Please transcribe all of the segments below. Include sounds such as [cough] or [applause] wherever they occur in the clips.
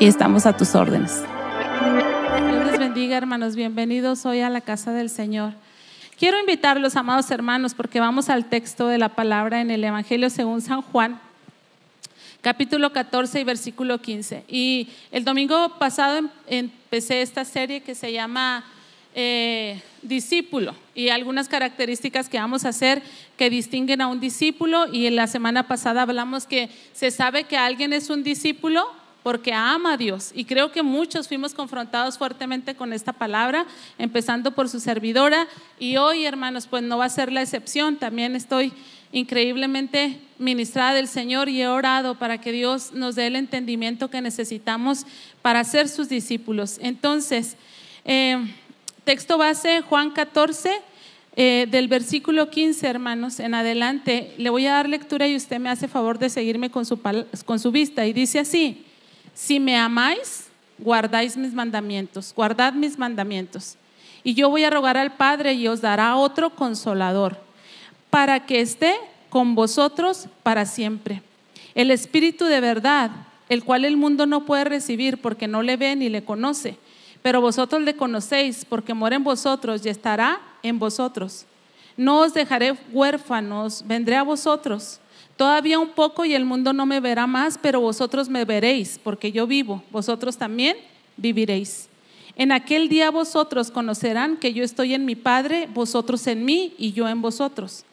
y estamos a tus órdenes bendiga, hermanos. Bienvenidos hoy a la casa del Señor. Quiero invitarlos, amados hermanos, porque vamos al texto de la palabra en el Evangelio según San Juan, capítulo 14 y versículo 15. Y el domingo pasado em, empecé esta serie que se llama eh, discípulo y algunas características que vamos a hacer que distinguen a un discípulo. Y en la semana pasada hablamos que se sabe que alguien es un discípulo porque ama a Dios. Y creo que muchos fuimos confrontados fuertemente con esta palabra, empezando por su servidora. Y hoy, hermanos, pues no va a ser la excepción. También estoy increíblemente ministrada del Señor y he orado para que Dios nos dé el entendimiento que necesitamos para ser sus discípulos. Entonces, eh, texto base, Juan 14. Eh, del versículo 15, hermanos, en adelante, le voy a dar lectura y usted me hace favor de seguirme con su, con su vista. Y dice así, si me amáis, guardáis mis mandamientos, guardad mis mandamientos. Y yo voy a rogar al Padre y os dará otro consolador, para que esté con vosotros para siempre. El Espíritu de verdad, el cual el mundo no puede recibir porque no le ve ni le conoce, pero vosotros le conocéis porque mora en vosotros y estará en vosotros. No os dejaré huérfanos, vendré a vosotros. Todavía un poco y el mundo no me verá más, pero vosotros me veréis, porque yo vivo, vosotros también viviréis. En aquel día vosotros conocerán que yo estoy en mi Padre, vosotros en mí y yo en vosotros.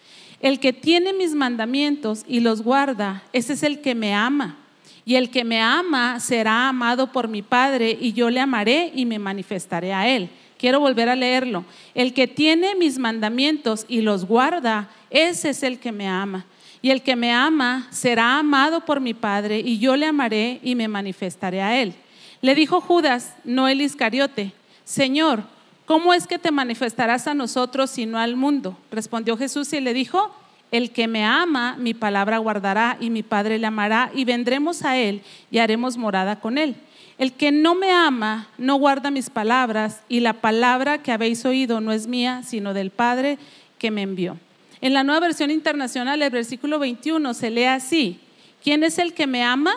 El que tiene mis mandamientos y los guarda, ese es el que me ama. Y el que me ama será amado por mi Padre y yo le amaré y me manifestaré a él. Quiero volver a leerlo. El que tiene mis mandamientos y los guarda, ese es el que me ama. Y el que me ama será amado por mi Padre, y yo le amaré y me manifestaré a él. Le dijo Judas, no el Iscariote, Señor, ¿cómo es que te manifestarás a nosotros y no al mundo? Respondió Jesús y le dijo, el que me ama, mi palabra guardará y mi Padre le amará y vendremos a él y haremos morada con él. El que no me ama no guarda mis palabras y la palabra que habéis oído no es mía, sino del Padre que me envió. En la nueva versión internacional, el versículo 21 se lee así. ¿Quién es el que me ama?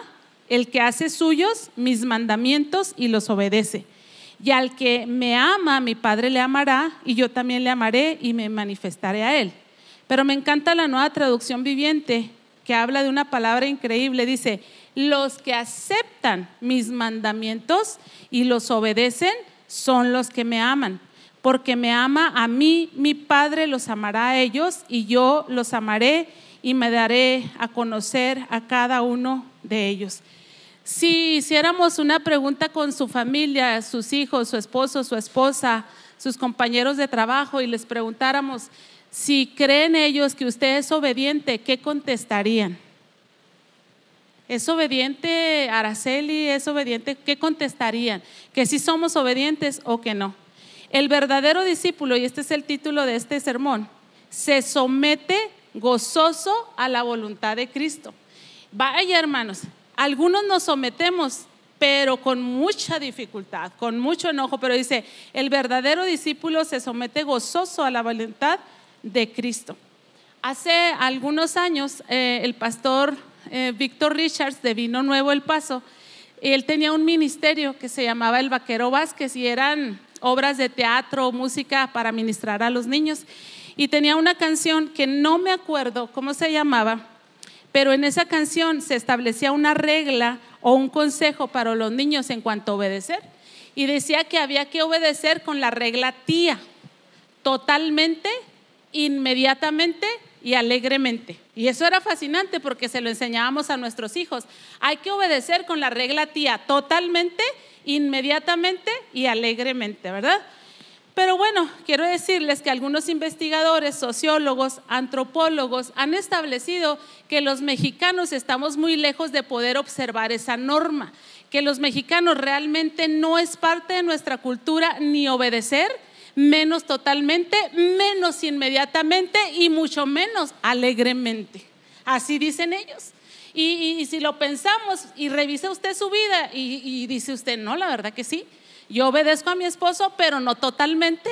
El que hace suyos mis mandamientos y los obedece. Y al que me ama, mi Padre le amará y yo también le amaré y me manifestaré a él. Pero me encanta la nueva traducción viviente que habla de una palabra increíble. Dice, los que aceptan mis mandamientos y los obedecen son los que me aman porque me ama a mí, mi Padre los amará a ellos y yo los amaré y me daré a conocer a cada uno de ellos. Si hiciéramos una pregunta con su familia, sus hijos, su esposo, su esposa, sus compañeros de trabajo y les preguntáramos si creen ellos que usted es obediente, ¿qué contestarían? ¿Es obediente Araceli? ¿Es obediente? ¿Qué contestarían? ¿Que sí somos obedientes o que no? El verdadero discípulo, y este es el título de este sermón, se somete gozoso a la voluntad de Cristo. Vaya hermanos, algunos nos sometemos, pero con mucha dificultad, con mucho enojo, pero dice, el verdadero discípulo se somete gozoso a la voluntad de Cristo. Hace algunos años, eh, el pastor eh, Víctor Richards de Vino Nuevo El Paso, él tenía un ministerio que se llamaba El Vaquero Vázquez y eran obras de teatro, música para ministrar a los niños. Y tenía una canción que no me acuerdo cómo se llamaba, pero en esa canción se establecía una regla o un consejo para los niños en cuanto a obedecer. Y decía que había que obedecer con la regla tía, totalmente, inmediatamente y alegremente. Y eso era fascinante porque se lo enseñábamos a nuestros hijos. Hay que obedecer con la regla tía totalmente, inmediatamente y alegremente, ¿verdad? Pero bueno, quiero decirles que algunos investigadores, sociólogos, antropólogos han establecido que los mexicanos estamos muy lejos de poder observar esa norma, que los mexicanos realmente no es parte de nuestra cultura ni obedecer, menos totalmente, menos inmediatamente y mucho menos alegremente. Así dicen ellos. Y, si lo pensamos y revisa usted su vida y dice usted, no, la verdad que sí, yo obedezco a mi esposo, pero no totalmente,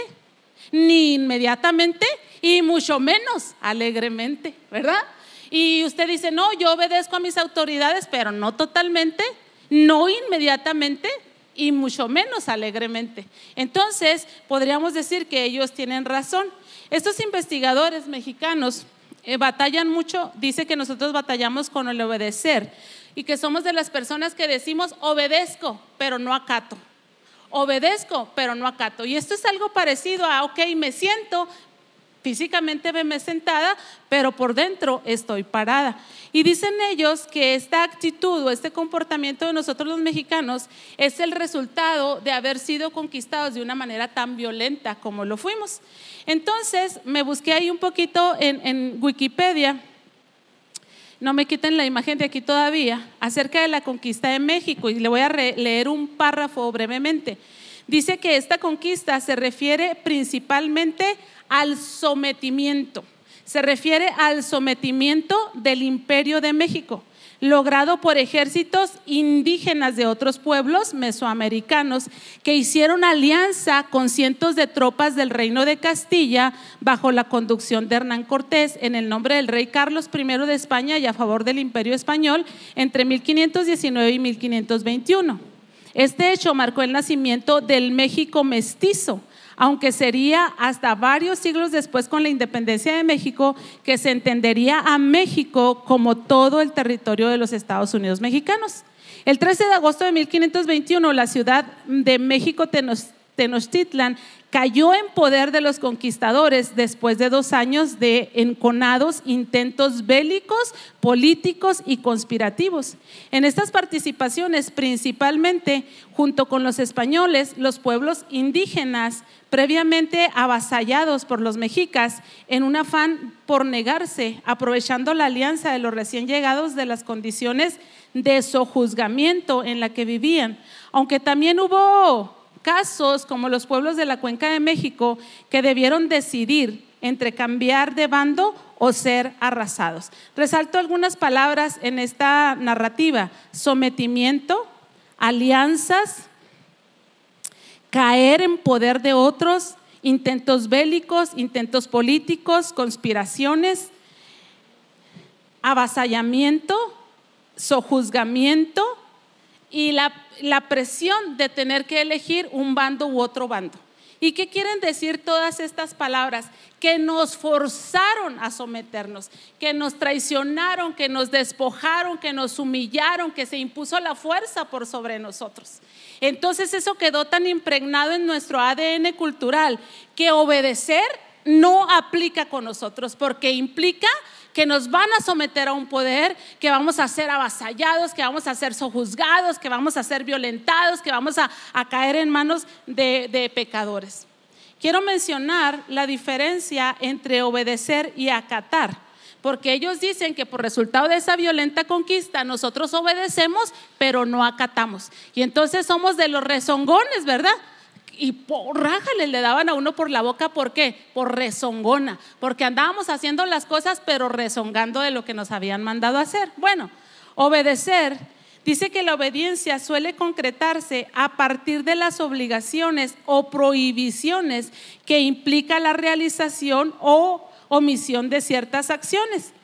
ni inmediatamente y mucho menos alegremente, ¿verdad? Y usted dice, no, yo obedezco a mis autoridades, pero no totalmente, no inmediatamente y mucho menos alegremente. Entonces, podríamos decir que ellos tienen razón. Estos investigadores mexicanos eh, batallan mucho, dice que nosotros batallamos con el obedecer y que somos de las personas que decimos obedezco, pero no acato. Obedezco, pero no acato. Y esto es algo parecido a, ok, me siento, físicamente me sentada, pero por dentro estoy parada. Y dicen ellos que esta actitud o este comportamiento de nosotros los mexicanos es el resultado de haber sido conquistados de una manera tan violenta como lo fuimos. Entonces me busqué ahí un poquito en, en Wikipedia, no me quiten la imagen de aquí todavía, acerca de la conquista de México y le voy a leer un párrafo brevemente. Dice que esta conquista se refiere principalmente al sometimiento. Se refiere al sometimiento del imperio de México, logrado por ejércitos indígenas de otros pueblos mesoamericanos que hicieron alianza con cientos de tropas del reino de Castilla bajo la conducción de Hernán Cortés en el nombre del rey Carlos I de España y a favor del imperio español entre 1519 y 1521. Este hecho marcó el nacimiento del México mestizo, aunque sería hasta varios siglos después con la independencia de México que se entendería a México como todo el territorio de los Estados Unidos mexicanos. El 13 de agosto de 1521, la ciudad de México Tenochtitlan cayó en poder de los conquistadores después de dos años de enconados intentos bélicos, políticos y conspirativos. En estas participaciones, principalmente junto con los españoles, los pueblos indígenas previamente avasallados por los mexicas en un afán por negarse, aprovechando la alianza de los recién llegados de las condiciones de sojuzgamiento en la que vivían. Aunque también hubo casos como los pueblos de la Cuenca de México que debieron decidir entre cambiar de bando o ser arrasados. Resalto algunas palabras en esta narrativa. Sometimiento, alianzas, caer en poder de otros, intentos bélicos, intentos políticos, conspiraciones, avasallamiento, sojuzgamiento, y la, presión de tener que elegir un bando u otro bando. ¿Y qué quieren decir todas estas palabras? Que nos forzaron a someternos, que nos traicionaron, que nos despojaron, que nos humillaron, que se impuso la fuerza por sobre nosotros. Entonces eso quedó tan impregnado en nuestro ADN cultural que obedecer no aplica con nosotros porque implica que nos van a someter a un poder, que vamos a ser avasallados, que vamos a ser sojuzgados, que vamos a ser violentados, que vamos a, caer en manos de, de pecadores. Quiero mencionar la diferencia entre obedecer y acatar, porque ellos dicen que por resultado de esa violenta conquista nosotros obedecemos, pero no acatamos. Y entonces somos de los rezongones, ¿verdad? Y rájale le daban a uno por la boca, ¿por qué? Por rezongona, porque andábamos haciendo las cosas pero rezongando de lo que nos habían mandado hacer. Bueno, obedecer, dice que la obediencia suele concretarse a partir de las obligaciones o prohibiciones que implica la realización o omisión de ciertas acciones.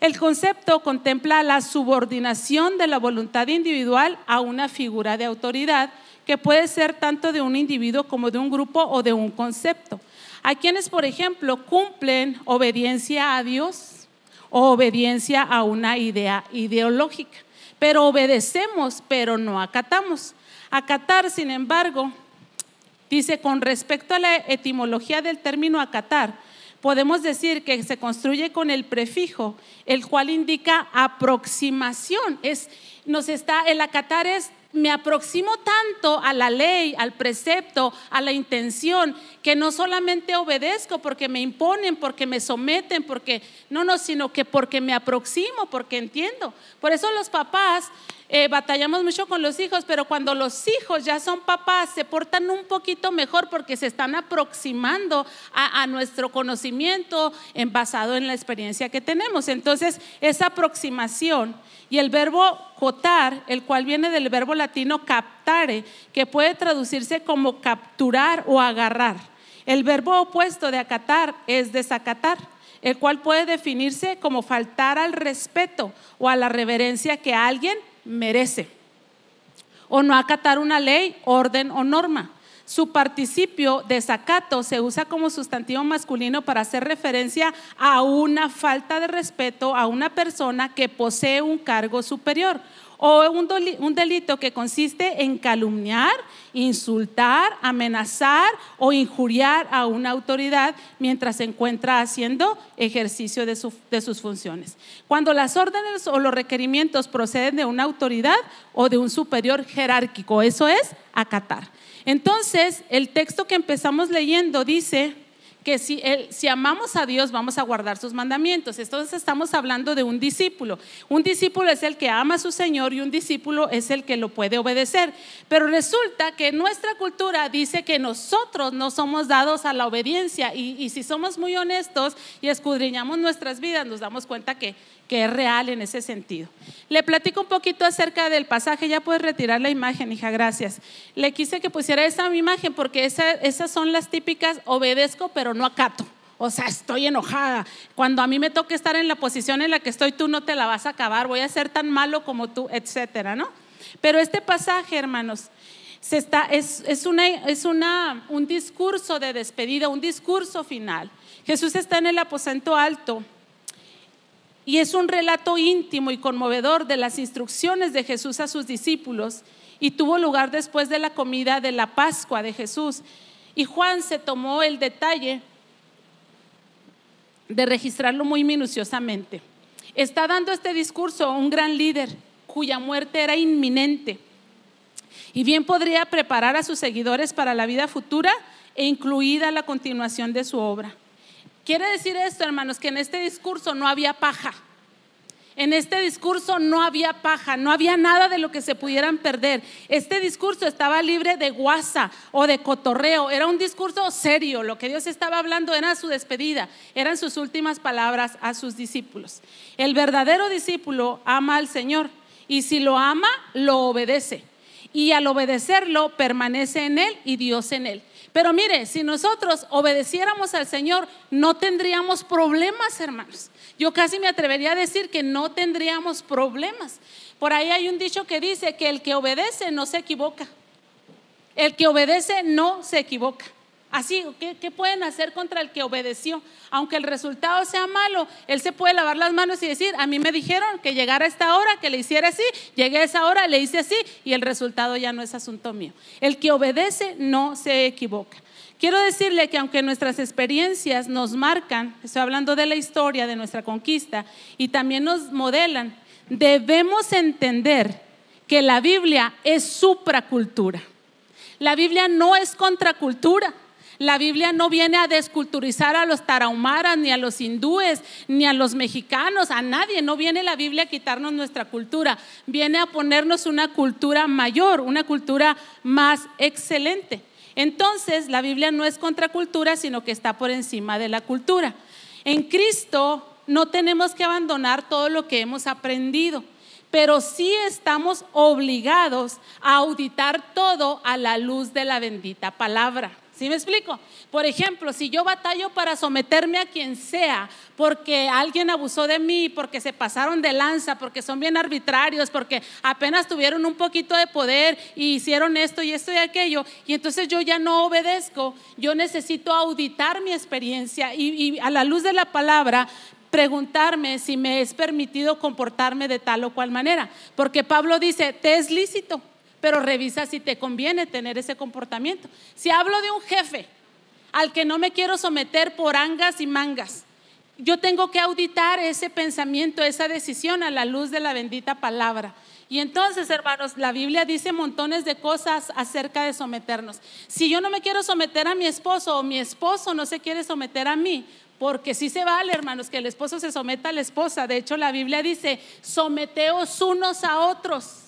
El concepto contempla la subordinación de la voluntad individual a una figura de autoridad que puede ser tanto de un individuo como de un grupo o de un concepto. Hay quienes, por ejemplo, cumplen obediencia a Dios o obediencia a una idea ideológica, pero obedecemos, pero no acatamos. Acatar, sin embargo, dice, con respecto a la etimología del término acatar, podemos decir que se construye con el prefijo, el cual indica aproximación. Es, nos está, el acatar es me aproximo tanto a la ley, al precepto, a la intención, que no solamente obedezco porque me imponen, porque me someten, porque no, no, sino que porque me aproximo, porque entiendo. Por eso los papás eh, batallamos mucho con los hijos, pero cuando los hijos ya son papás, se portan un poquito mejor porque se están aproximando a, nuestro conocimiento en, basado en la experiencia que tenemos. Entonces, esa aproximación y el verbo cotar, el cual viene del verbo latino captare, que puede traducirse como capturar o agarrar. El verbo opuesto de acatar es desacatar el cual puede definirse como faltar al respeto o a la reverencia que alguien merece. O no acatar una ley, orden o norma. Su participio desacato se usa como sustantivo masculino para hacer referencia a una falta de respeto a una persona que posee un cargo superior o un delito que consiste en calumniar, insultar, amenazar o injuriar a una autoridad mientras se encuentra haciendo ejercicio de, de, sus funciones. Cuando las órdenes o los requerimientos proceden de una autoridad o de un superior jerárquico, eso es acatar. Entonces, el texto que empezamos leyendo dice que si, amamos a Dios vamos a guardar sus mandamientos. Entonces estamos hablando de un discípulo. Un discípulo es el que ama a su Señor y un discípulo es el que lo puede obedecer. Pero resulta que nuestra cultura dice que nosotros no somos dados a la obediencia y si somos muy honestos y escudriñamos nuestras vidas nos damos cuenta que que es real en ese sentido. Le platico un poquito acerca del pasaje, ya puedes retirar la imagen, hija, gracias. Le quise que pusiera esa imagen porque esas son las típicas, obedezco pero no acato. O sea, estoy enojada. Cuando a mí me toca estar en la posición en la que estoy, tú no te la vas a acabar, voy a ser tan malo como tú, etcétera, ¿no? Pero este pasaje, hermanos, está, es, es, una, es una, un discurso de despedida, un discurso final. Jesús está en el aposento alto y es un relato íntimo y conmovedor de las instrucciones de Jesús a sus discípulos y tuvo lugar después de la comida de la Pascua de Jesús. Y Juan se tomó el detalle de registrarlo muy minuciosamente. Está dando este discurso un gran líder cuya muerte era inminente y bien podría preparar a sus seguidores para la vida futura e incluida la continuación de su obra. Quiere decir esto, hermanos, que en este discurso no había paja. En este discurso no había paja, no había nada de lo que se pudieran perder. Este discurso estaba libre de guasa o de cotorreo. Era un discurso serio. Lo que Dios estaba hablando era su despedida, eran sus últimas palabras a sus discípulos. El verdadero discípulo ama al Señor y si lo ama, lo obedece. Y al obedecerlo, permanece en Él y Dios en Él. Pero mire, si nosotros obedeciéramos al Señor, no tendríamos problemas, hermanos. Yo casi me atrevería a decir que no tendríamos problemas. Por ahí hay un dicho que dice que el que obedece no se equivoca. El que obedece no se equivoca. Así, ¿qué, pueden hacer contra el que obedeció? Aunque el resultado sea malo, él se puede lavar las manos y decir, a mí me dijeron que llegara a esta hora, que le hiciera así, llegué a esa hora, le hice así y el resultado ya no es asunto mío. El que obedece no se equivoca. Quiero decirle que aunque nuestras experiencias nos marcan, estoy hablando de la historia, de nuestra conquista, y también nos modelan, debemos entender que la Biblia es supracultura. La Biblia no es contracultura. La Biblia no viene a desculturizar a los tarahumaras, ni a los hindúes, ni a los mexicanos, a nadie. No viene la Biblia a quitarnos nuestra cultura. Viene a ponernos una cultura mayor, una cultura más excelente. Entonces, la Biblia no es contracultura, sino que está por encima de la cultura. En Cristo no tenemos que abandonar todo lo que hemos aprendido, pero sí estamos obligados a auditar todo a la luz de la bendita palabra. ¿Sí me explico? Por ejemplo, si yo batallo para someterme a quien sea, porque alguien abusó de mí, porque se pasaron de lanza, porque son bien arbitrarios, porque apenas tuvieron un poquito de poder y hicieron esto y esto y aquello, y entonces yo ya no obedezco, yo necesito auditar mi experiencia y, y a la luz de la palabra preguntarme si me es permitido comportarme de tal o cual manera. Porque Pablo dice, te es lícito, pero revisa si te conviene tener ese comportamiento. Si hablo de un jefe al que no me quiero someter por angas y mangas, yo tengo que auditar ese pensamiento, esa decisión a la luz de la bendita palabra. Y entonces, hermanos, la Biblia dice montones de cosas acerca de someternos. Si yo no me quiero someter a mi esposo o mi esposo no se quiere someter a mí, porque sí se vale, hermanos, que el esposo se someta a la esposa. De hecho, la Biblia dice, someteos unos a otros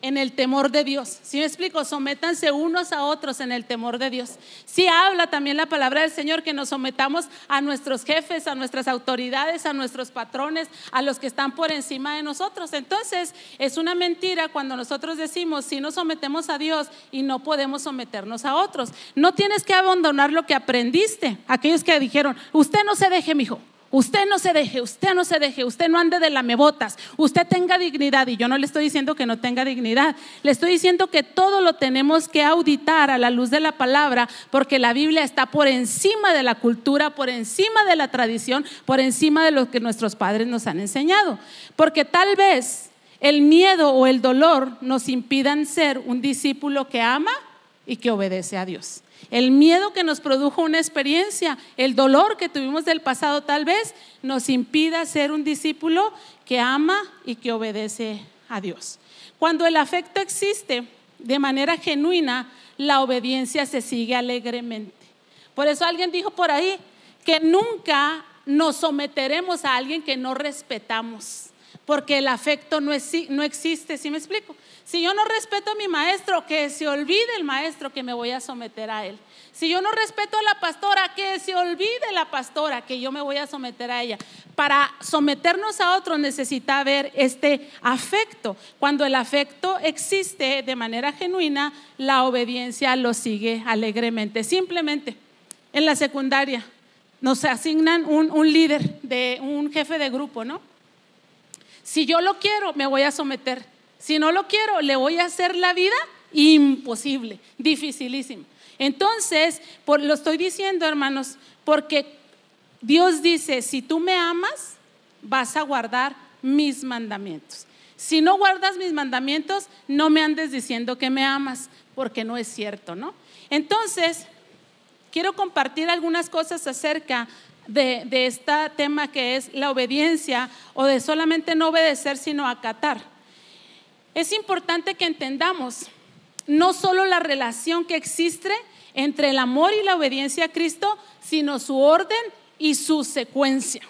en el temor de Dios. Si me explico? Sométanse unos a otros en el temor de Dios. Si habla también la palabra del Señor que nos sometamos a nuestros jefes, a nuestras autoridades, a nuestros patrones, a los que están por encima de nosotros. Entonces, es una mentira cuando nosotros decimos, si nos sometemos a Dios y no podemos someternos a otros. No tienes que abandonar lo que aprendiste. Aquellos que dijeron, usted no se deje, mijo. Usted no se deje, usted no se deje, usted no ande de lamebotas, usted tenga dignidad. Y yo no le estoy diciendo que no tenga dignidad, le estoy diciendo que todo lo tenemos que auditar a la luz de la palabra, porque la Biblia está por encima de la cultura, por encima de la tradición, por encima de lo que nuestros padres nos han enseñado. Porque tal vez el miedo o el dolor nos impidan ser un discípulo que ama y que obedece a Dios. El miedo que nos produjo una experiencia, el dolor que tuvimos del pasado tal vez nos impida ser un discípulo que ama y que obedece a Dios. Cuando el afecto existe de manera genuina, la obediencia se sigue alegremente. Por eso alguien dijo por ahí que nunca nos someteremos a alguien que no respetamos, porque el afecto no, existe, ¿sí me explico? Si yo no respeto a mi maestro, que se olvide el maestro que me voy a someter a él. Si yo no respeto a la pastora, que se olvide la pastora que yo me voy a someter a ella. Para someternos a otro necesita haber este afecto. Cuando el afecto existe de manera genuina, la obediencia lo sigue alegremente. Simplemente en la secundaria nos asignan un, un líder, de un jefe de grupo, ¿no? Si yo lo quiero, me voy a someter. Si no lo quiero, le voy a hacer la vida imposible, dificilísimo. Entonces, lo estoy diciendo, hermanos, porque Dios dice, si tú me amas, vas a guardar mis mandamientos. Si no guardas mis mandamientos, no me andes diciendo que me amas, porque no es cierto, ¿no? Entonces, quiero compartir algunas cosas acerca de, de este tema que es la obediencia o de solamente no obedecer, sino acatar es importante que entendamos no solo la relación que existe entre el amor y la obediencia a Cristo, sino su orden y su secuencia.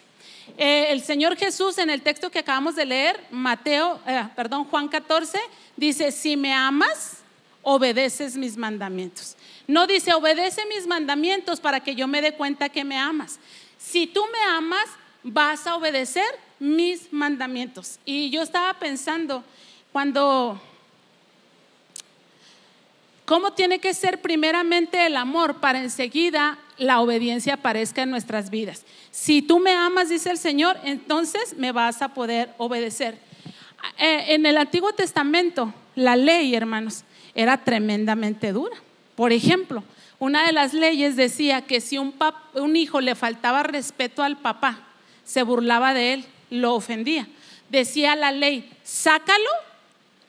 Eh, el Señor Jesús en el texto que acabamos de leer, Mateo, eh, perdón, Juan 14, dice, si me amas, obedeces mis mandamientos. No dice, obedece mis mandamientos para que yo me dé cuenta que me amas. Si tú me amas, vas a obedecer mis mandamientos. Y yo estaba pensando, cuando, ¿cómo tiene que ser primeramente el amor para enseguida la obediencia aparezca en nuestras vidas? Si tú me amas, dice el Señor, entonces me vas a poder obedecer. Eh, en el Antiguo Testamento, la ley, hermanos, era tremendamente dura. Por ejemplo, una de las leyes decía que si un, un, hijo le faltaba respeto al papá, se burlaba de él, lo ofendía. Decía la ley, sácalo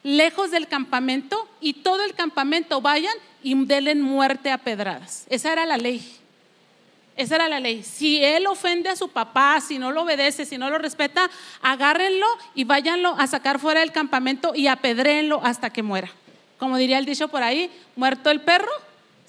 lejos del campamento y todo el campamento vayan y denle muerte a pedradas. Esa era la ley. Esa era la ley. Si él ofende a su papá, si no lo obedece, si no lo respeta, agárrenlo y váyanlo a sacar fuera del campamento y apedréenlo hasta que muera. Como diría el dicho por ahí, muerto el perro,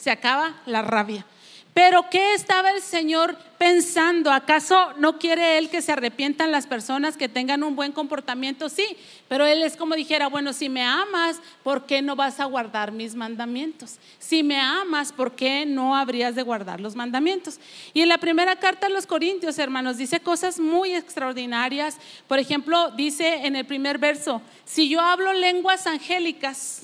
se acaba la rabia. Pero ¿qué estaba el Señor pensando? ¿Acaso no quiere Él que se arrepientan las personas, que tengan un buen comportamiento? Sí, pero Él es como dijera, bueno, si me amas, ¿por qué no vas a guardar mis mandamientos? Si me amas, ¿por qué no habrías de guardar los mandamientos? Y en la primera carta a los Corintios, hermanos, dice cosas muy extraordinarias. Por ejemplo, dice en el primer verso, si yo hablo lenguas angélicas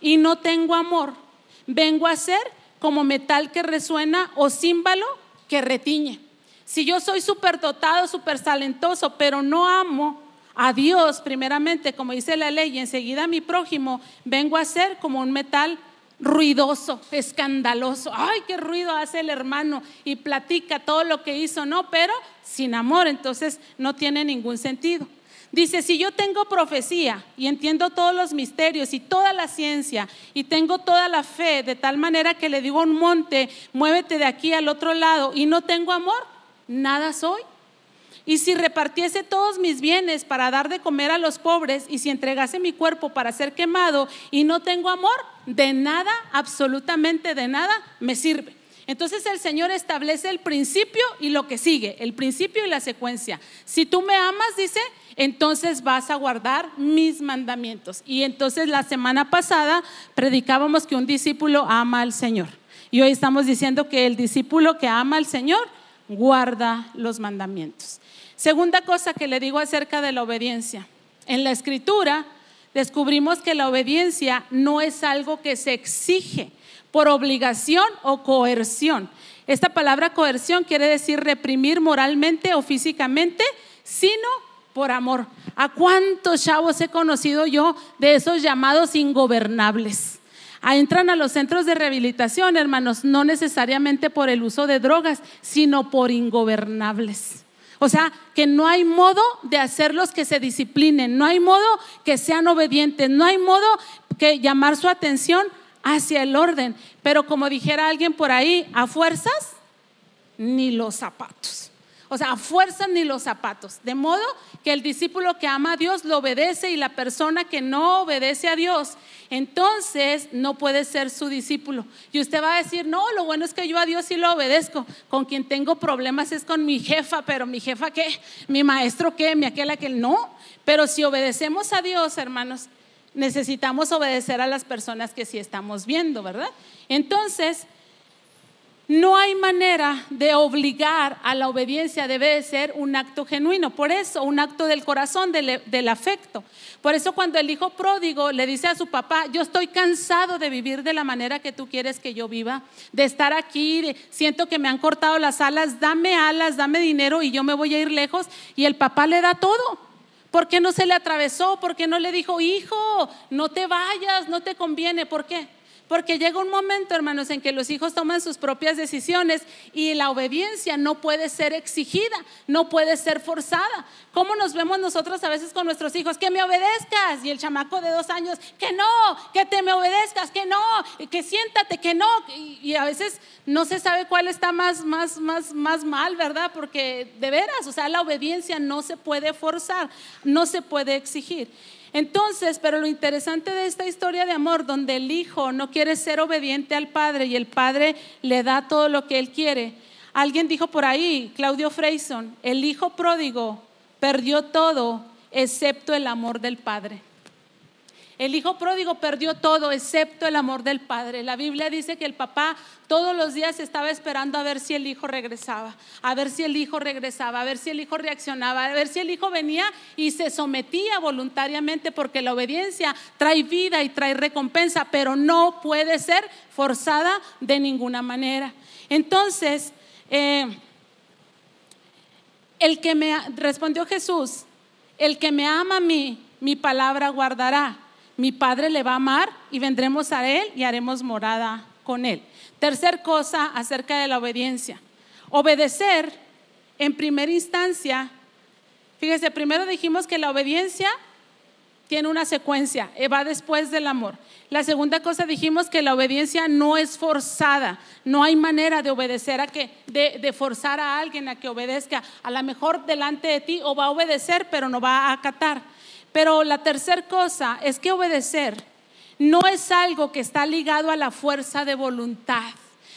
y no tengo amor, vengo a ser como metal que resuena o címbalo que retiñe. Si yo soy súper dotado, súper talentoso, pero no amo a Dios primeramente, como dice la ley, y enseguida a mi prójimo, vengo a ser como un metal ruidoso, escandaloso. Ay, qué ruido hace el hermano y platica todo lo que hizo, no, pero sin amor, entonces no tiene ningún sentido. Dice, si yo tengo profecía y entiendo todos los misterios y toda la ciencia y tengo toda la fe de tal manera que le digo a un monte, muévete de aquí al otro lado y no tengo amor, nada soy. Y si repartiese todos mis bienes para dar de comer a los pobres y si entregase mi cuerpo para ser quemado y no tengo amor, de nada, absolutamente de nada, me sirve. Entonces el Señor establece el principio y lo que sigue, el principio y la secuencia. Si tú me amas, dice, entonces vas a guardar mis mandamientos. Y entonces la semana pasada predicábamos que un discípulo ama al Señor. Y hoy estamos diciendo que el discípulo que ama al Señor guarda los mandamientos. Segunda cosa que le digo acerca de la obediencia. En la escritura descubrimos que la obediencia no es algo que se exige por obligación o coerción. Esta palabra coerción quiere decir reprimir moralmente o físicamente, sino por amor. ¿A cuántos chavos he conocido yo de esos llamados ingobernables? Ah, entran a los centros de rehabilitación, hermanos, no necesariamente por el uso de drogas, sino por ingobernables. O sea, que no hay modo de hacerlos que se disciplinen, no hay modo que sean obedientes, no hay modo que llamar su atención hacia el orden. Pero como dijera alguien por ahí, a fuerzas, ni los zapatos. O sea, a fuerzas ni los zapatos. De modo que el discípulo que ama a Dios lo obedece y la persona que no obedece a Dios, entonces no puede ser su discípulo. Y usted va a decir, no, lo bueno es que yo a Dios sí lo obedezco. Con quien tengo problemas es con mi jefa, pero mi jefa qué, mi maestro qué, mi aquel, aquel. No, pero si obedecemos a Dios, hermanos, necesitamos obedecer a las personas que sí estamos viendo, ¿verdad? Entonces, no hay manera de obligar a la obediencia, debe de ser un acto genuino. Por eso, un acto del corazón, del, afecto. Por eso cuando el hijo pródigo le dice a su papá, yo estoy cansado de vivir de la manera que tú quieres que yo viva, de estar aquí, siento que me han cortado las alas, dame alas, dame dinero y yo me voy a ir lejos. Y el papá le da todo. ¿Por qué no se le atravesó? ¿Por qué no le dijo, hijo, no te vayas, no te conviene? ¿Por qué? Porque llega un momento, hermanos, en que los hijos toman sus propias decisiones y la obediencia no puede ser exigida, no puede ser forzada. ¿Cómo nos vemos nosotros a veces con nuestros hijos? Que me obedezcas. Y el chamaco de dos años, que no, que te me obedezcas, que no, que siéntate, que no. Y, a veces no se sabe cuál está más, más, más, más mal, ¿verdad? Porque de veras, o sea, la obediencia no se puede forzar, no se puede exigir. Entonces, pero lo interesante de esta historia de amor, donde el hijo no quiere ser obediente al padre y el padre le da todo lo que él quiere. Alguien dijo por ahí, Claudio Freyson, el hijo pródigo perdió todo excepto el amor del padre. El hijo pródigo perdió todo excepto el amor del padre. La Biblia dice que el papá todos los días estaba esperando a ver si el hijo regresaba, a ver si el hijo regresaba, a ver si el hijo reaccionaba, a ver si el hijo venía y se sometía voluntariamente porque la obediencia trae vida y trae recompensa, pero no puede ser forzada de ninguna manera. Entonces, eh, el que me respondió Jesús, el que me ama a mí, mi palabra guardará mi Padre le va a amar y vendremos a Él y haremos morada con Él. Tercer cosa acerca de la obediencia. Obedecer en primera instancia, fíjese, primero dijimos que la obediencia tiene una secuencia, eh, va después del amor. La segunda cosa dijimos que la obediencia no es forzada, no hay manera de obedecer a que, de, forzar a alguien a que obedezca, a lo mejor delante de ti o va a obedecer pero no va a acatar. Pero la tercera cosa es que obedecer no es algo que está ligado a la fuerza de voluntad.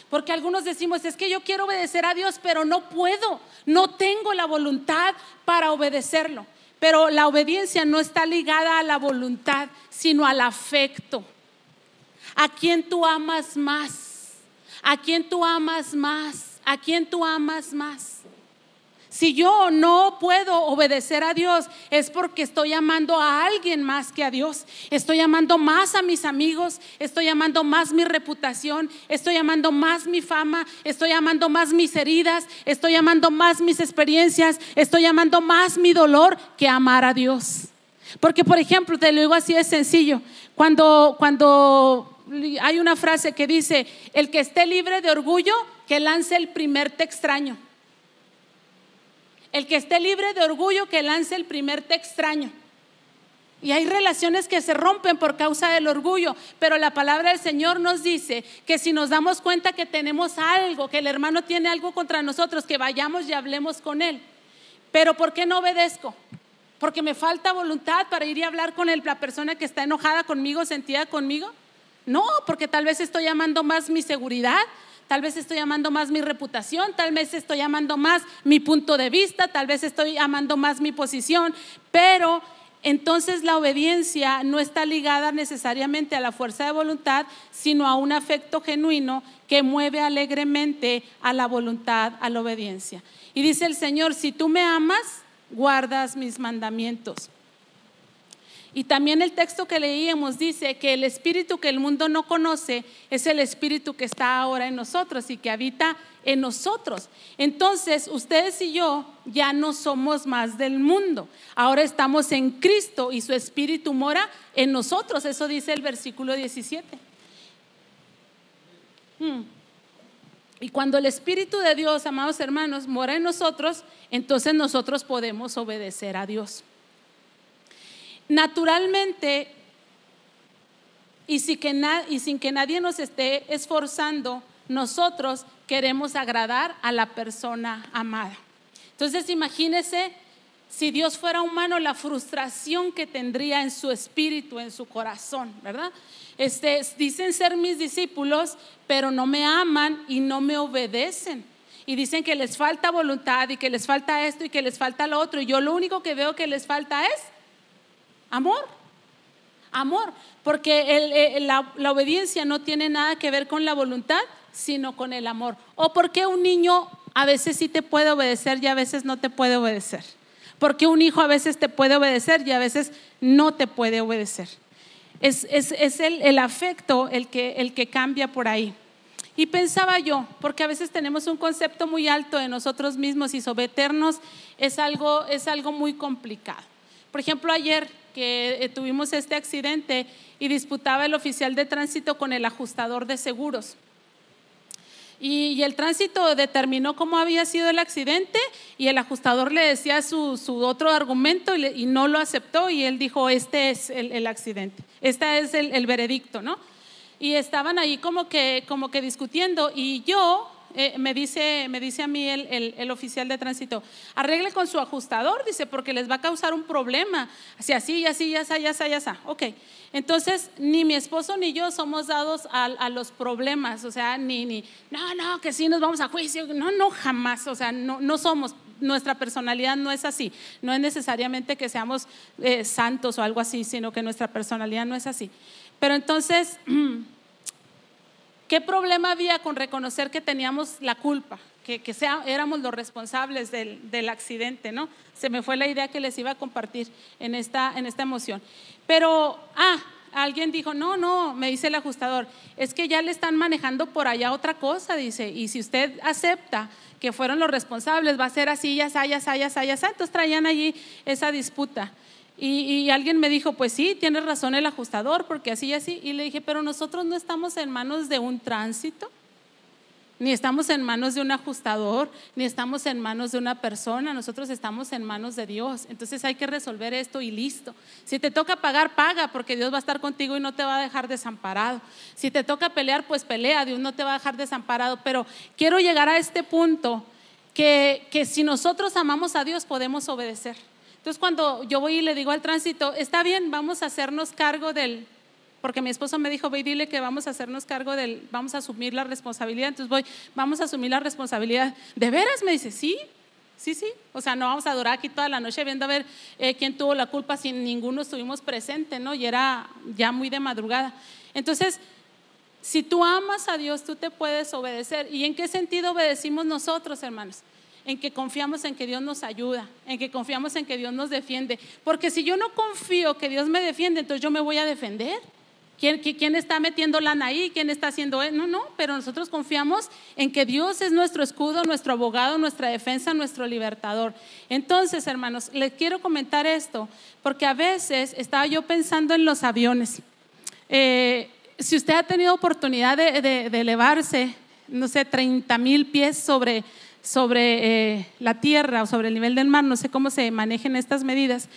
Porque algunos decimos, es que yo quiero obedecer a Dios, pero no puedo, no tengo la voluntad para obedecerlo. Pero la obediencia no está ligada a la voluntad, sino al afecto. ¿A quién tú amas más? ¿A quién tú amas más? ¿A quién tú amas más? Si yo no puedo obedecer a Dios es porque estoy amando a alguien más que a Dios. Estoy amando más a mis amigos, estoy amando más mi reputación, estoy amando más mi fama, estoy amando más mis heridas, estoy amando más mis experiencias, estoy amando más mi dolor que amar a Dios. Porque, por ejemplo, te lo digo así de sencillo, cuando, cuando hay una frase que dice, el que esté libre de orgullo, que lance el primer te extraño. El que esté libre de orgullo, que lance el primer te extraño. Y hay relaciones que se rompen por causa del orgullo, pero la palabra del Señor nos dice que si nos damos cuenta que tenemos algo, que el hermano tiene algo contra nosotros, que vayamos y hablemos con él. Pero ¿por qué no obedezco? Porque me falta voluntad para ir y hablar con él, la persona que está enojada conmigo, sentida conmigo. No, porque tal vez estoy amando más mi seguridad, tal vez estoy amando más mi reputación, tal vez estoy amando más mi punto de vista, tal vez estoy amando más mi posición, pero entonces la obediencia no está ligada necesariamente a la fuerza de voluntad, sino a un afecto genuino que mueve alegremente a la voluntad, a la obediencia. Y dice el Señor, si tú me amas, guardas mis mandamientos. Y también el texto que leíamos dice que el espíritu que el mundo no conoce es el espíritu que está ahora en nosotros y que habita en nosotros. Entonces, ustedes y yo ya no somos más del mundo. Ahora estamos en Cristo y su espíritu mora en nosotros. Eso dice el versículo 17. Hmm. Y cuando el Espíritu de Dios, amados hermanos, mora en nosotros, entonces nosotros podemos obedecer a Dios naturalmente y sin, que y sin que nadie nos esté esforzando, nosotros queremos agradar a la persona amada. Entonces imagínese si Dios fuera humano, la frustración que tendría en su espíritu, en su corazón, ¿verdad? Este, dicen ser mis discípulos, pero no me aman y no me obedecen. Y dicen que les falta voluntad y que les falta esto y que les falta lo otro. Y yo lo único que veo que les falta es Amor. Amor. Porque la, la obediencia no tiene nada que ver con la voluntad, sino con el amor. O porque un niño a veces sí te puede obedecer y a veces no te puede obedecer. Porque un hijo a veces te puede obedecer y a veces no te puede obedecer. Es, el, afecto el que, cambia por ahí. Y pensaba yo, porque a veces tenemos un concepto muy alto de nosotros mismos y someternos es es algo muy complicado. Por ejemplo, ayer eh, tuvimos este accidente y disputaba el oficial de tránsito con el ajustador de seguros. Y, el tránsito determinó cómo había sido el accidente y el ajustador le decía su, otro argumento y, no lo aceptó y él dijo, este es el, accidente, este es el, el, veredicto, ¿no? Y estaban ahí como que, como que discutiendo y yo eh, me, dice, me dice a mí el, oficial de tránsito, arregle con su ajustador, dice, porque les va a causar un problema. Así, así, así, ya está, ya está, ya está. Ok. Entonces, ni mi esposo ni yo somos dados a, los problemas, o sea, ni, ni, no, no, que sí nos vamos a juicio, no, no, jamás, o sea, no, no somos, nuestra personalidad no es así, no es necesariamente que seamos eh, santos o algo así, sino que nuestra personalidad no es así. Pero entonces... [clears throat] ¿Qué problema había con reconocer que teníamos la culpa? Que, éramos los responsables del, accidente, ¿no? Se me fue la idea que les iba a compartir en esta, en esta emoción. Pero, ah, alguien dijo, no, no, me dice el ajustador, es que ya le están manejando por allá otra cosa, dice, y si usted acepta que fueron los responsables, va a ser así, ya ya ya ya está. Entonces traían allí esa disputa. Y, alguien me dijo, pues sí, tiene razón el ajustador, porque así y así. Y le dije, pero nosotros no estamos en manos de un tránsito, ni estamos en manos de un ajustador, ni estamos en manos de una persona, nosotros estamos en manos de Dios. Entonces hay que resolver esto y listo. Si te toca pagar, paga, porque Dios va a estar contigo y no te va a dejar desamparado. Si te toca pelear, pues pelea, Dios no te va a dejar desamparado. Pero quiero llegar a este punto que, que si nosotros amamos a Dios podemos obedecer. Entonces cuando yo voy y le digo al tránsito, está bien, vamos a hacernos cargo del, porque mi esposo me dijo, ve y dile que vamos a hacernos cargo del, vamos a asumir la responsabilidad. Entonces voy, vamos a asumir la responsabilidad. ¿De veras? Me dice, sí, sí, sí. O sea, no vamos a durar aquí toda la noche viendo a ver eh, quién tuvo la culpa si ninguno estuvimos presente, ¿no? Y era ya muy de madrugada. Entonces, si tú amas a Dios, tú te puedes obedecer. ¿Y en qué sentido obedecimos nosotros, hermanos? En que confiamos en que Dios nos ayuda, en que confiamos en que Dios nos defiende. Porque si yo no confío que Dios me defiende, entonces yo me voy a defender. ¿Quién, quién está metiendo lana ahí? ¿Quién está haciendo eso? No, no, pero nosotros confiamos en que Dios es nuestro escudo, nuestro abogado, nuestra defensa, nuestro libertador. Entonces, hermanos, les quiero comentar esto, porque a veces estaba yo pensando en los aviones. Eh, si usted ha tenido oportunidad de, elevarse, no sé, 30 mil pies sobre, sobre eh, la tierra o sobre el nivel del mar, no sé cómo se manejen estas medidas,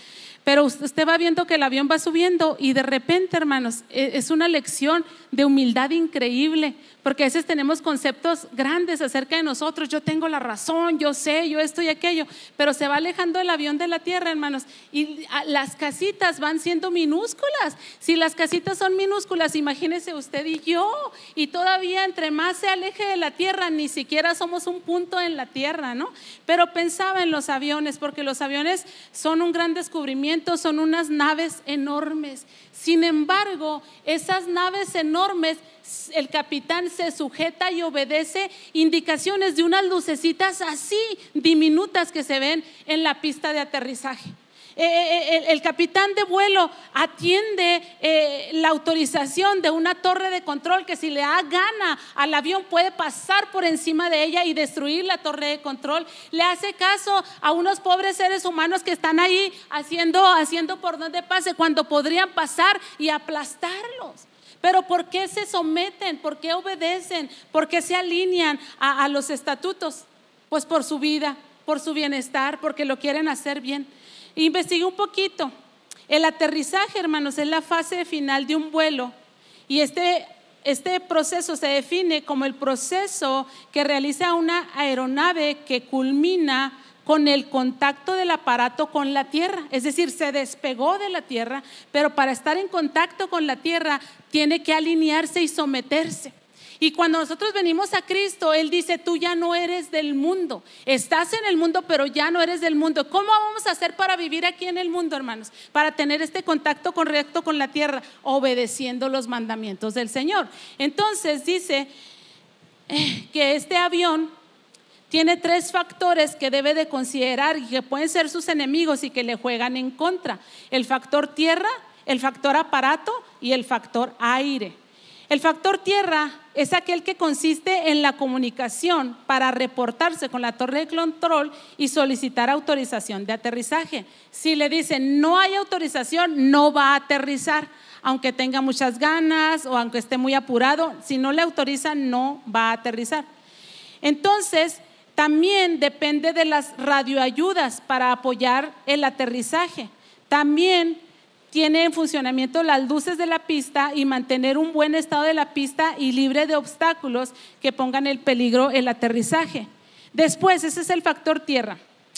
pero usted va viendo que el avión va subiendo y de repente, hermanos, e, es una lección de humildad increíble, porque a veces tenemos conceptos grandes acerca de nosotros. Yo tengo la razón, yo sé, yo esto y aquello, pero se va alejando el avión de la tierra, hermanos, y las casitas van siendo minúsculas. Si las casitas son minúsculas, imagínese usted y yo, y todavía entre más se aleje de la tierra, ni siquiera somos un punto en la tierra, ¿no? Pero pensaba en los aviones, porque los aviones son un gran descubrimiento, son unas naves enormes. Sin embargo, esas naves enormes, el capitán se sujeta y obedece indicaciones de unas lucecitas así diminutas que se ven en la pista de aterrizaje. Eh, eh, eh, el, capitán de vuelo atiende la autorización de una torre de control que si le da gana al avión puede pasar por encima de ella y destruir la torre de control. Le hace caso a unos pobres seres humanos que están ahí haciendo, haciendo por donde pase cuando podrían pasar y aplastarlos. Pero ¿por qué se someten? ¿Por qué obedecen? ¿Por qué se alinean a los estatutos? Pues por su vida, por su bienestar, porque lo quieren hacer bien. Investigué un poquito. El aterrizaje, hermanos, es la fase final de un vuelo y este, este proceso se define como el proceso que realiza una aeronave que culmina con el contacto del aparato con la tierra. Es decir, se despegó de la tierra, pero para estar en contacto con la tierra tiene que alinearse y someterse. Y cuando nosotros venimos a Cristo, Él dice, tú ya no eres del mundo. Estás en el mundo, pero ya no eres del mundo. ¿Cómo vamos a hacer para vivir aquí en el mundo, hermanos? Para tener este contacto correcto con la tierra, obedeciendo los mandamientos del Señor. Entonces dice eh, que este avión tiene tres factores que debe de considerar y que pueden ser sus enemigos y que le juegan en contra. El factor tierra, el factor aparato y el factor aire. El factor tierra es aquel que consiste en la comunicación para reportarse con la torre de control y solicitar autorización de aterrizaje. Si le dicen no hay autorización, no va a aterrizar, aunque tenga muchas ganas o aunque esté muy apurado, si no le autorizan, no va a aterrizar. Entonces, también depende de las radioayudas para apoyar el aterrizaje. También tiene en funcionamiento las luces de la pista y mantener un buen estado de la pista y libre de obstáculos que pongan en peligro el aterrizaje. Después, ese es el factor tierra.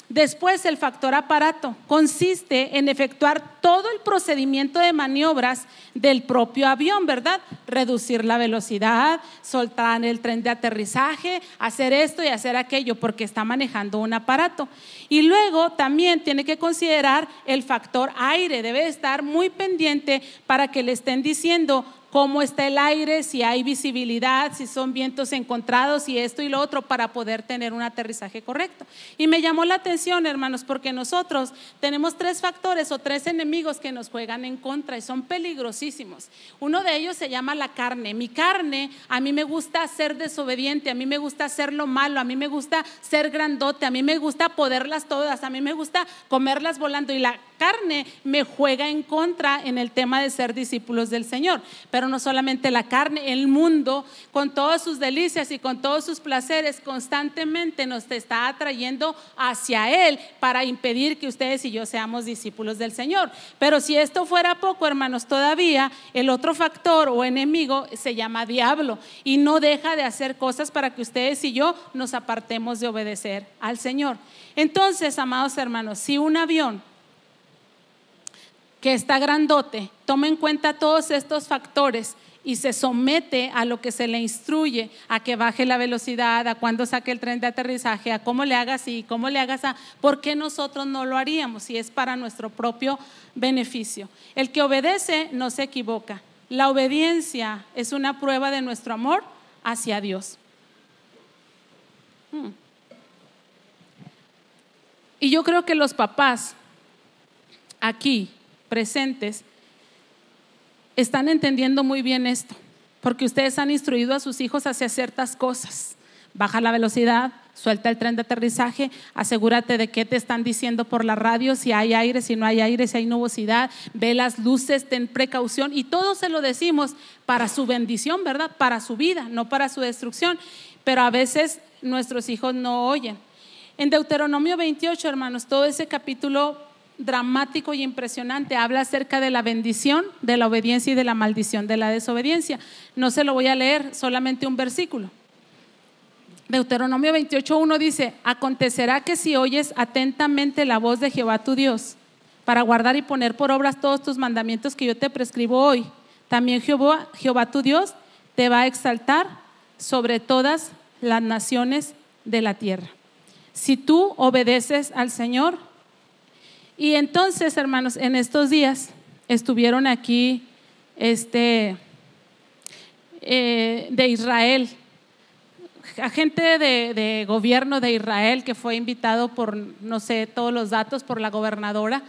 Después, el factor aparato consiste en efectuar todo el procedimiento de maniobras del propio avión, ¿verdad? Reducir la velocidad, soltar el tren de aterrizaje, hacer esto y hacer aquello, porque está manejando un aparato. Y luego también tiene que considerar el factor aire, debe estar muy pendiente para que le estén diciendo cómo está el aire, si hay visibilidad, si son vientos encontrados y esto y lo otro para poder tener un aterrizaje correcto. Y me llamó la atención, hermanos, porque nosotros tenemos tres factores o tres enemigos que nos juegan en contra y son peligrosísimos. Uno de ellos se llama la carne. Mi carne, a mí me gusta ser desobediente, a mí me gusta hacer lo malo, a mí me gusta ser grandote, a mí me gusta poderlas todas, a mí me gusta comerlas volando y la carne me juega en contra en el tema de ser discípulos del Señor. Pero no solamente la carne, el mundo, con todas sus delicias y con todos sus placeres, constantemente nos está atrayendo hacia Él para impedir que ustedes y yo seamos discípulos del Señor. Pero si esto fuera poco, hermanos, todavía el otro factor o enemigo se llama diablo y no deja de hacer cosas para que ustedes y yo nos apartemos de obedecer al Señor. Entonces, amados hermanos, si un avión que está grandote, toma en cuenta todos estos factores y se somete a lo que se le instruye, a que baje la velocidad, a cuando saque el tren de aterrizaje, a cómo le haga así, cómo le haga así, ¿por qué nosotros no lo haríamos si es para nuestro propio beneficio? El que obedece no se equivoca. La obediencia es una prueba de nuestro amor hacia Dios. Hmm. Y yo creo que los papás aquí presentes están entendiendo muy bien esto, porque ustedes han instruido a sus hijos hacia ciertas cosas. Baja la velocidad, suelta el tren de aterrizaje, asegúrate de qué te están diciendo por la radio, si hay aire, si no hay aire, si hay nubosidad, ve las luces, ten precaución y todo se lo decimos para su bendición, ¿verdad? Para su vida, no para su destrucción. Pero a veces nuestros hijos no oyen. En Deuteronomio 28, hermanos, todo ese capítulo dramático y impresionante habla acerca de la bendición, de la obediencia y de la maldición de la desobediencia. No se lo voy a leer, solamente un versículo. Deuteronomio 28.1 dice, acontecerá que si oyes atentamente la voz de Jehová tu Dios, para guardar y poner por obras todos tus mandamientos que yo te prescribo hoy, también Jehová, Jehová tu Dios te va a exaltar sobre todas las naciones de la tierra. Si tú obedeces al Señor, y entonces, hermanos, en estos días estuvieron aquí este, eh, de Israel, agente de, gobierno de Israel que fue invitado por, no sé, todos los datos, por la gobernadora,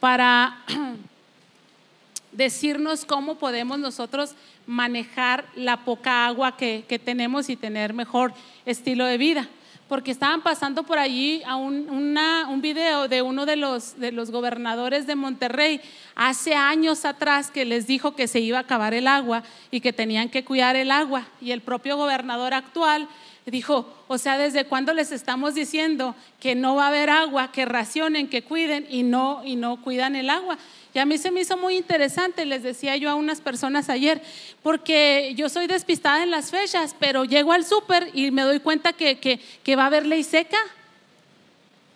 para [clears throat] decirnos cómo podemos nosotros manejar la poca agua que tenemos y tener mejor estilo de vida porque estaban pasando por allí a un, video de uno de los, de los gobernadores de Monterrey hace años atrás que les dijo que se iba a acabar el agua y que tenían que cuidar el agua. Y el propio gobernador actual dijo, o sea, ¿desde cuándo les estamos diciendo que no va a haber agua, que racionen, que cuiden y no, y no cuidan el agua? Y a mí se me hizo muy interesante, les decía yo a unas personas ayer, porque yo soy despistada en las fechas, pero llego al súper y me doy cuenta que, que va a haber ley seca,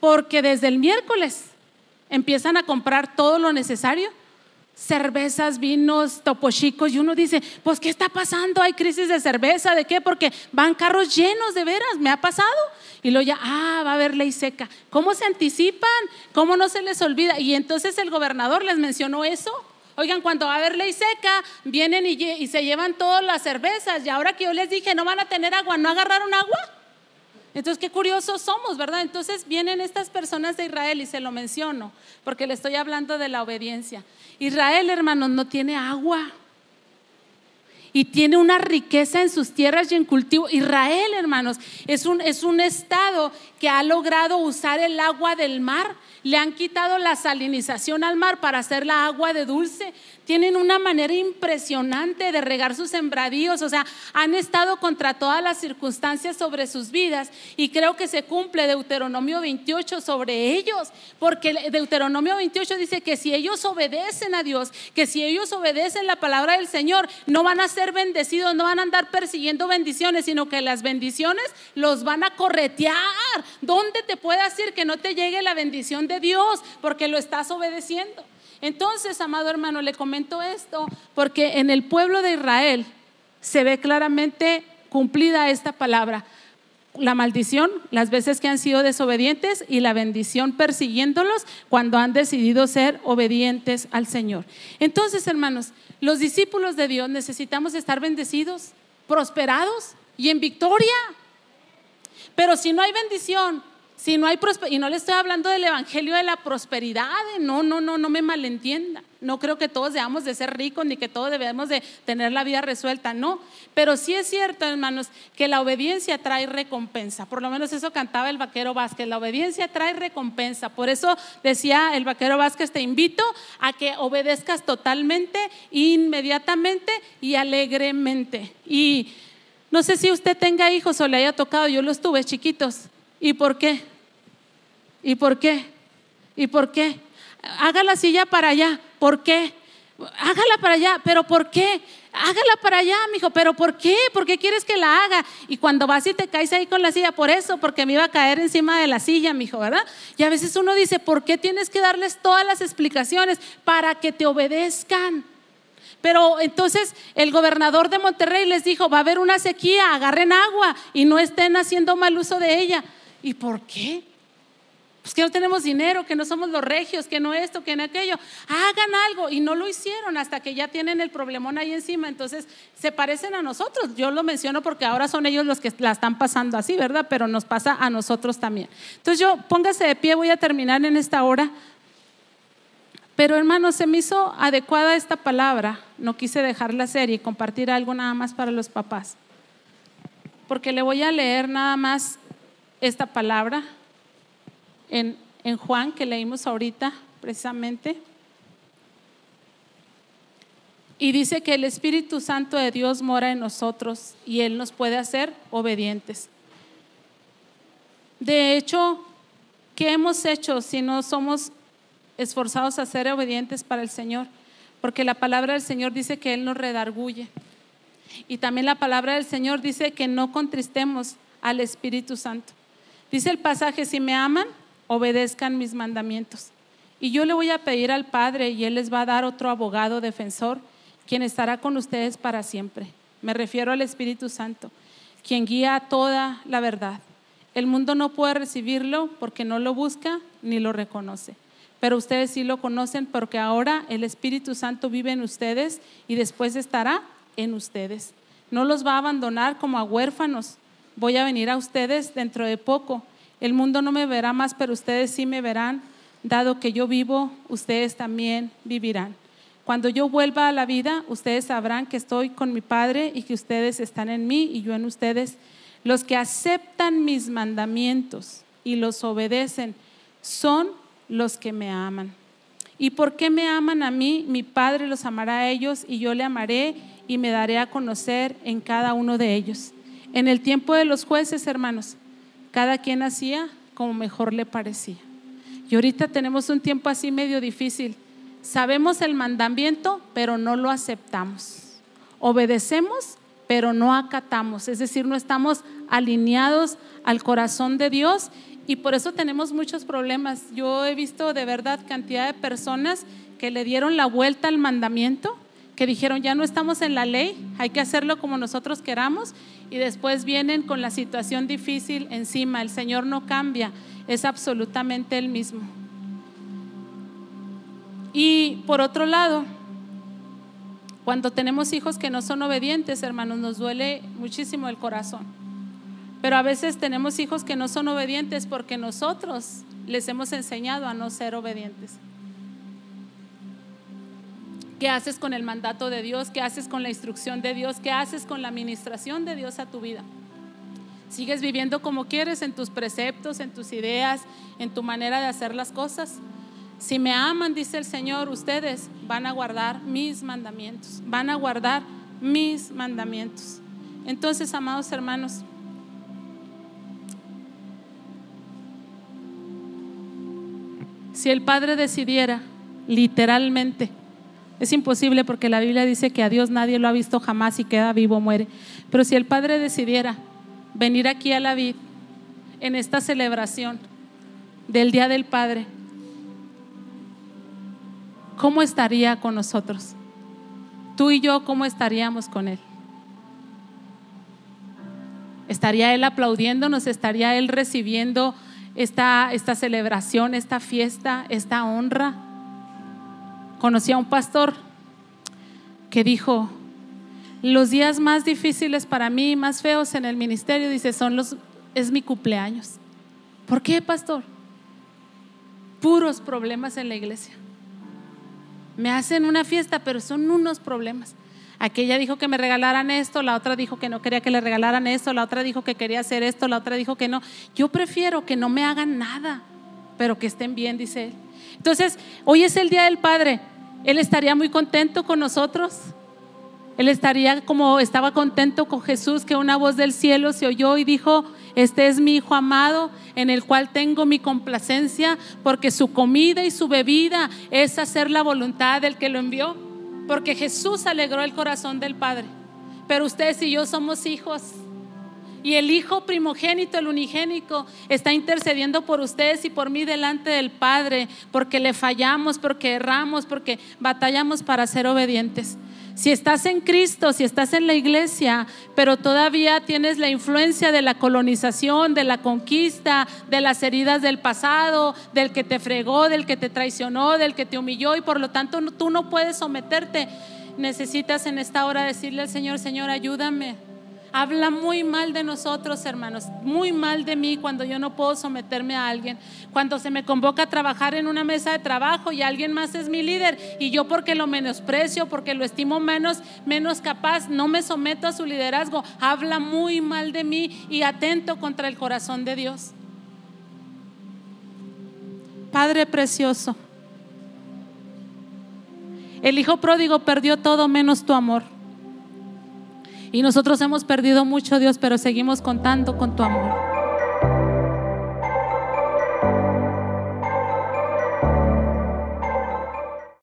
porque desde el miércoles empiezan a comprar todo lo necesario cervezas, vinos, topo chicos, y uno dice, pues ¿qué está pasando? Hay crisis de cerveza, ¿de qué? Porque van carros llenos de veras, me ha pasado. Y luego ya, ah, va a haber ley seca. ¿Cómo se anticipan? ¿Cómo no se les olvida? Y entonces el gobernador les mencionó eso. Oigan, cuando va a haber ley seca, vienen y, y se llevan todas las cervezas. Y ahora que yo les dije, no van a tener agua, ¿no agarraron agua? Entonces, qué curiosos somos, ¿verdad? Entonces vienen estas personas de Israel y se lo menciono, porque le estoy hablando de la obediencia. Israel, hermanos, no tiene agua. Y tiene una riqueza en sus tierras y en cultivo. Israel, hermanos, es un, es un estado que ha logrado usar el agua del mar. Le han quitado la salinización al mar para hacer la agua de dulce tienen una manera impresionante de regar sus sembradíos, o sea, han estado contra todas las circunstancias sobre sus vidas y creo que se cumple Deuteronomio 28 sobre ellos, porque Deuteronomio 28 dice que si ellos obedecen a Dios, que si ellos obedecen la palabra del Señor, no van a ser bendecidos, no van a andar persiguiendo bendiciones, sino que las bendiciones los van a corretear. ¿Dónde te puede decir que no te llegue la bendición de Dios? Porque lo estás obedeciendo. Entonces, amado hermano, le comento esto porque en el pueblo de Israel se ve claramente cumplida esta palabra. La maldición, las veces que han sido desobedientes y la bendición persiguiéndolos cuando han decidido ser obedientes al Señor. Entonces, hermanos, los discípulos de Dios necesitamos estar bendecidos, prosperados y en victoria. Pero si no hay bendición, si no hay y no le estoy hablando del evangelio de la prosperidad, no, no, no, no me malentienda. No creo que todos debamos de ser ricos ni que todos debemos de tener la vida resuelta, no. Pero sí es cierto, hermanos, que la obediencia trae recompensa. Por lo menos eso cantaba el vaquero Vázquez. La obediencia trae recompensa. Por eso decía el vaquero Vázquez, te invito a que obedezcas totalmente, inmediatamente y alegremente. Y no sé si usted tenga hijos o le haya tocado, yo los tuve chiquitos. ¿Y por qué? ¿Y por qué? ¿Y por qué? Haga la silla para allá. ¿Por qué? Hágala para allá, pero ¿por qué? Hágala para allá, mijo, pero ¿por qué? ¿Por qué quieres que la haga? Y cuando vas y te caes ahí con la silla, por eso, porque me iba a caer encima de la silla, mijo, ¿verdad? Y a veces uno dice, ¿por qué tienes que darles todas las explicaciones para que te obedezcan? Pero entonces el gobernador de Monterrey les dijo, va a haber una sequía, agarren agua y no estén haciendo mal uso de ella. ¿Y por qué? pues que no tenemos dinero, que no somos los regios, que no esto, que no aquello. Hagan algo. Y no lo hicieron hasta que ya tienen el problemón ahí encima. Entonces se parecen a nosotros. Yo lo menciono porque ahora son ellos los que la están pasando así, ¿verdad? Pero nos pasa a nosotros también. Entonces yo, póngase de pie, voy a terminar en esta hora. Pero hermano, se me hizo adecuada esta palabra. No quise dejarla hacer y compartir algo nada más para los papás. Porque le voy a leer nada más esta palabra en, en Juan que leímos ahorita precisamente. Y dice que el Espíritu Santo de Dios mora en nosotros y Él nos puede hacer obedientes. De hecho, ¿qué hemos hecho si no somos esforzados a ser obedientes para el Señor? Porque la palabra del Señor dice que Él nos redarguye. Y también la palabra del Señor dice que no contristemos al Espíritu Santo. Dice el pasaje, si me aman, obedezcan mis mandamientos. Y yo le voy a pedir al Padre y Él les va a dar otro abogado defensor, quien estará con ustedes para siempre. Me refiero al Espíritu Santo, quien guía toda la verdad. El mundo no puede recibirlo porque no lo busca ni lo reconoce. Pero ustedes sí lo conocen porque ahora el Espíritu Santo vive en ustedes y después estará en ustedes. No los va a abandonar como a huérfanos. Voy a venir a ustedes dentro de poco. El mundo no me verá más, pero ustedes sí me verán. Dado que yo vivo, ustedes también vivirán. Cuando yo vuelva a la vida, ustedes sabrán que estoy con mi Padre y que ustedes están en mí y yo en ustedes. Los que aceptan mis mandamientos y los obedecen son los que me aman. ¿Y por qué me aman a mí? Mi Padre los amará a ellos y yo le amaré y me daré a conocer en cada uno de ellos. En el tiempo de los jueces, hermanos, cada quien hacía como mejor le parecía. Y ahorita tenemos un tiempo así medio difícil. Sabemos el mandamiento, pero no lo aceptamos. Obedecemos, pero no acatamos. Es decir, no estamos alineados al corazón de Dios y por eso tenemos muchos problemas. Yo he visto de verdad cantidad de personas que le dieron la vuelta al mandamiento, que dijeron, ya no estamos en la ley, hay que hacerlo como nosotros queramos y después vienen con la situación difícil encima. El Señor no cambia, es absolutamente el mismo. Y por otro lado, cuando tenemos hijos que no son obedientes, hermanos, nos duele muchísimo el corazón. Pero a veces tenemos hijos que no son obedientes porque nosotros les hemos enseñado a no ser obedientes. ¿Qué haces con el mandato de Dios? ¿Qué haces con la instrucción de Dios? ¿Qué haces con la administración de Dios a tu vida? ¿Sigues viviendo como quieres en tus preceptos, en tus ideas, en tu manera de hacer las cosas? Si me aman, dice el Señor, ustedes van a guardar mis mandamientos, van a guardar mis mandamientos. Entonces, amados hermanos, si el Padre decidiera literalmente es imposible porque la Biblia dice que a Dios nadie lo ha visto jamás y queda vivo, muere. Pero si el Padre decidiera venir aquí a la vid en esta celebración del Día del Padre, ¿cómo estaría con nosotros? Tú y yo, ¿cómo estaríamos con Él? ¿Estaría Él aplaudiéndonos? ¿Estaría Él recibiendo esta, esta celebración, esta fiesta, esta honra? Conocí a un pastor que dijo, los días más difíciles para mí, más feos en el ministerio, dice, son los, es mi cumpleaños. ¿Por qué, pastor? Puros problemas en la iglesia. Me hacen una fiesta, pero son unos problemas. Aquella dijo que me regalaran esto, la otra dijo que no quería que le regalaran esto, la otra dijo que quería hacer esto, la otra dijo que no. Yo prefiero que no me hagan nada, pero que estén bien, dice él. Entonces, hoy es el Día del Padre. Él estaría muy contento con nosotros. Él estaría como estaba contento con Jesús, que una voz del cielo se oyó y dijo, este es mi Hijo amado, en el cual tengo mi complacencia, porque su comida y su bebida es hacer la voluntad del que lo envió, porque Jesús alegró el corazón del Padre. Pero ustedes y yo somos hijos y el Hijo primogénito, el unigénico, está intercediendo por ustedes y por mí delante del Padre, porque le fallamos, porque erramos, porque batallamos para ser obedientes. Si estás en Cristo, si estás en la iglesia, pero todavía tienes la influencia de la colonización, de la conquista, de las heridas del pasado, del que te fregó, del que te traicionó, del que te humilló y por lo tanto tú no puedes someterte, necesitas en esta hora decirle al Señor, Señor, ayúdame. Habla muy mal de nosotros, hermanos, muy mal de mí cuando yo no puedo someterme a alguien. Cuando se me convoca a trabajar en una mesa de trabajo y alguien más es mi líder y yo porque lo menosprecio, porque lo estimo menos, menos capaz, no me someto a su liderazgo. Habla muy mal de mí y atento contra el corazón de Dios. Padre precioso, el hijo pródigo perdió todo menos tu amor. Y nosotros hemos perdido mucho, Dios, pero seguimos contando con tu amor.